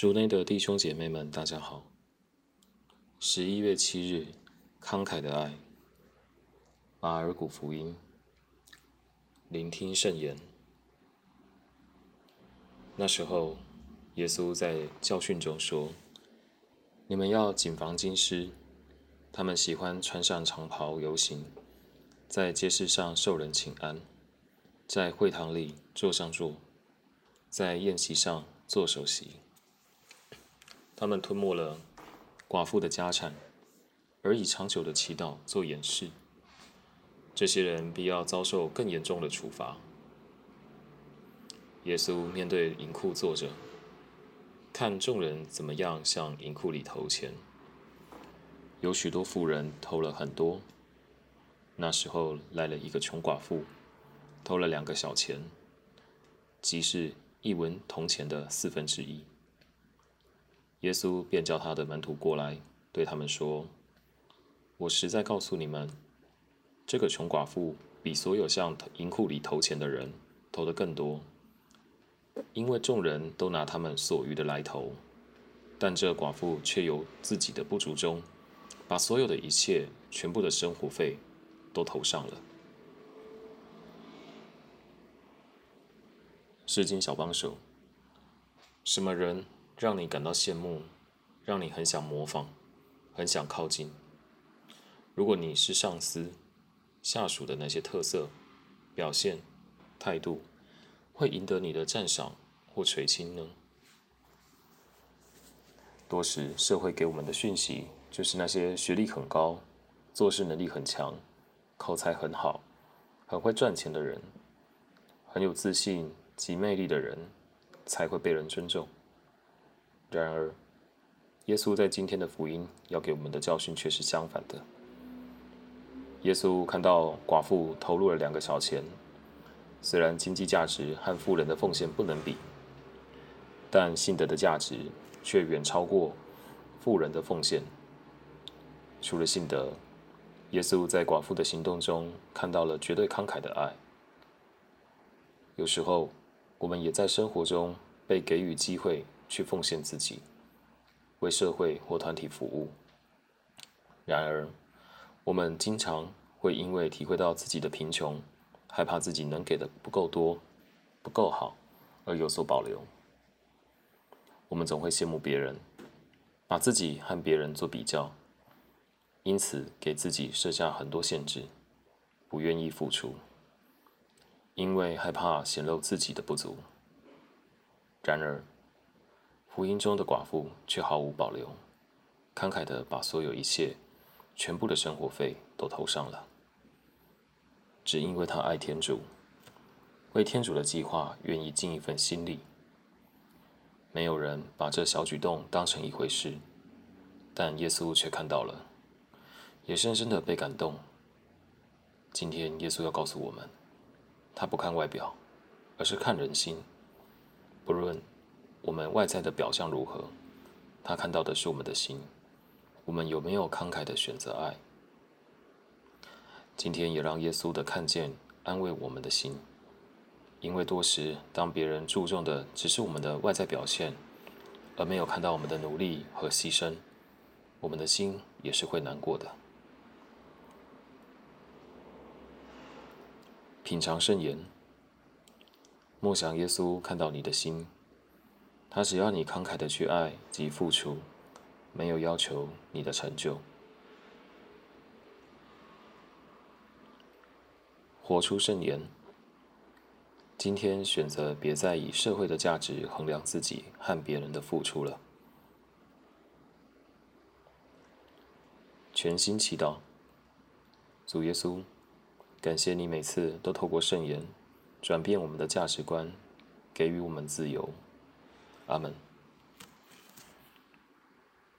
主内的弟兄姐妹们，大家好。十一月七日，慷慨的爱，马尔谷福音，聆听圣言。那时候，耶稣在教训中说：“你们要谨防经师，他们喜欢穿上长袍游行，在街市上受人请安，在会堂里坐上座，在宴席上做首席。”他们吞没了寡妇的家产，而以长久的祈祷做掩饰。这些人必要遭受更严重的处罚。耶稣面对银库坐着，看众人怎么样向银库里投钱。有许多富人投了很多。那时候来了一个穷寡妇，投了两个小钱，即是一文铜钱的四分之一。耶稣便叫他的门徒过来，对他们说：“我实在告诉你们，这个穷寡妇比所有向银库里投钱的人投的更多，因为众人都拿他们所余的来投，但这寡妇却由自己的不足中，把所有的一切、全部的生活费都投上了。”诗经小帮手，什么人？让你感到羡慕，让你很想模仿，很想靠近。如果你是上司，下属的那些特色、表现、态度，会赢得你的赞赏或垂青呢？多时社会给我们的讯息，就是那些学历很高、做事能力很强、口才很好、很会赚钱的人，很有自信及魅力的人，才会被人尊重。然而，耶稣在今天的福音要给我们的教训却是相反的。耶稣看到寡妇投入了两个小钱，虽然经济价值和富人的奉献不能比，但信德的价值却远超过富人的奉献。除了信德，耶稣在寡妇的行动中看到了绝对慷慨的爱。有时候，我们也在生活中被给予机会。去奉献自己，为社会或团体服务。然而，我们经常会因为体会到自己的贫穷，害怕自己能给的不够多、不够好，而有所保留。我们总会羡慕别人，把自己和别人做比较，因此给自己设下很多限制，不愿意付出，因为害怕显露自己的不足。然而，福音中的寡妇却毫无保留，慷慨的把所有一切、全部的生活费都投上了，只因为她爱天主，为天主的计划愿意尽一份心力。没有人把这小举动当成一回事，但耶稣却看到了，也深深的被感动。今天耶稣要告诉我们，他不看外表，而是看人心，不论。我们外在的表象如何？他看到的是我们的心。我们有没有慷慨的选择爱？今天也让耶稣的看见安慰我们的心，因为多时当别人注重的只是我们的外在表现，而没有看到我们的努力和牺牲，我们的心也是会难过的。品尝圣言，默想耶稣看到你的心。他只要你慷慨的去爱及付出，没有要求你的成就。活出圣言。今天选择别再以社会的价值衡量自己和别人的付出了。全心祈祷，主耶稣，感谢你每次都透过圣言转变我们的价值观，给予我们自由。阿门。